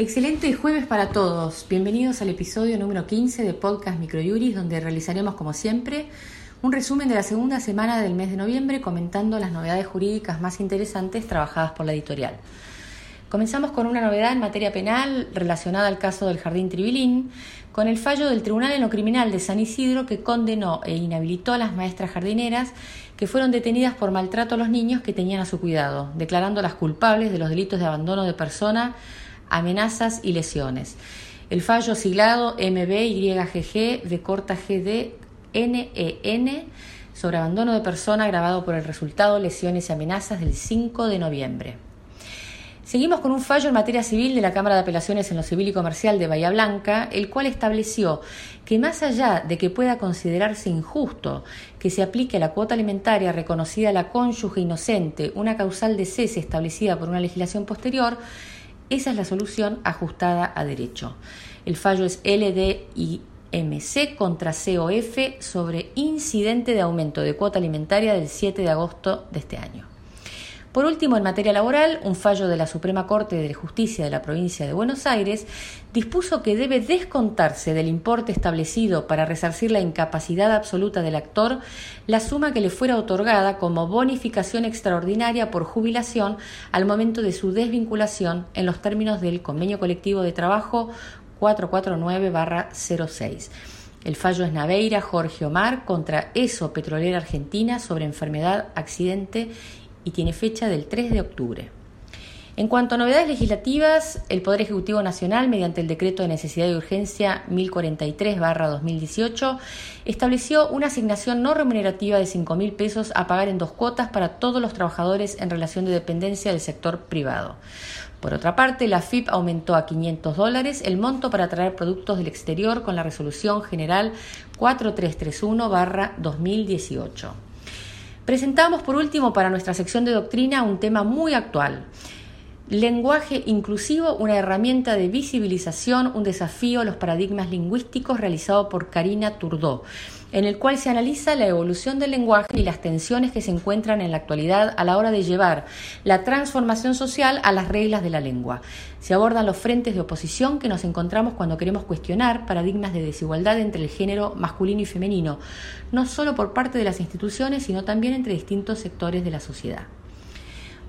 Excelente jueves para todos. Bienvenidos al episodio número 15 de Podcast Microjuris, donde realizaremos, como siempre, un resumen de la segunda semana del mes de noviembre comentando las novedades jurídicas más interesantes trabajadas por la editorial. Comenzamos con una novedad en materia penal relacionada al caso del Jardín Tribilín, con el fallo del Tribunal en lo Criminal de San Isidro que condenó e inhabilitó a las maestras jardineras que fueron detenidas por maltrato a los niños que tenían a su cuidado, declarándolas culpables de los delitos de abandono de persona, amenazas y lesiones. El fallo siglado MBYGG de corta GD NEN sobre abandono de persona grabado por el resultado lesiones y amenazas del 5 de noviembre. Seguimos con un fallo en materia civil de la Cámara de Apelaciones en lo Civil y Comercial de Bahía Blanca, el cual estableció que más allá de que pueda considerarse injusto que se aplique a la cuota alimentaria reconocida a la cónyuge inocente una causal de cese establecida por una legislación posterior, esa es la solución ajustada a derecho. El fallo es LDIMC contra COF sobre incidente de aumento de cuota alimentaria del 7 de agosto de este año. Por último, en materia laboral, un fallo de la Suprema Corte de Justicia de la provincia de Buenos Aires dispuso que debe descontarse del importe establecido para resarcir la incapacidad absoluta del actor la suma que le fuera otorgada como bonificación extraordinaria por jubilación al momento de su desvinculación en los términos del Convenio Colectivo de Trabajo 449-06. El fallo es Naveira Jorge Omar contra ESO Petrolera Argentina sobre enfermedad, accidente y tiene fecha del 3 de octubre. En cuanto a novedades legislativas, el Poder Ejecutivo Nacional, mediante el decreto de necesidad y urgencia 1043-2018, estableció una asignación no remunerativa de 5 mil pesos a pagar en dos cuotas para todos los trabajadores en relación de dependencia del sector privado. Por otra parte, la FIP aumentó a 500 dólares el monto para traer productos del exterior con la resolución general 4331-2018. Presentamos por último para nuestra sección de doctrina un tema muy actual. Lenguaje inclusivo, una herramienta de visibilización, un desafío a los paradigmas lingüísticos realizado por Karina Turdó, en el cual se analiza la evolución del lenguaje y las tensiones que se encuentran en la actualidad a la hora de llevar la transformación social a las reglas de la lengua. Se abordan los frentes de oposición que nos encontramos cuando queremos cuestionar paradigmas de desigualdad entre el género masculino y femenino, no solo por parte de las instituciones, sino también entre distintos sectores de la sociedad.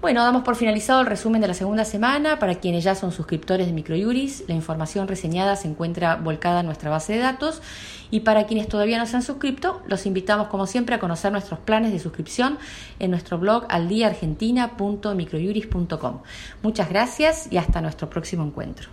Bueno, damos por finalizado el resumen de la segunda semana. Para quienes ya son suscriptores de Microjuris, la información reseñada se encuentra volcada en nuestra base de datos. Y para quienes todavía no se han suscrito, los invitamos como siempre a conocer nuestros planes de suscripción en nuestro blog aldiaargentina.microjuris.com. Muchas gracias y hasta nuestro próximo encuentro.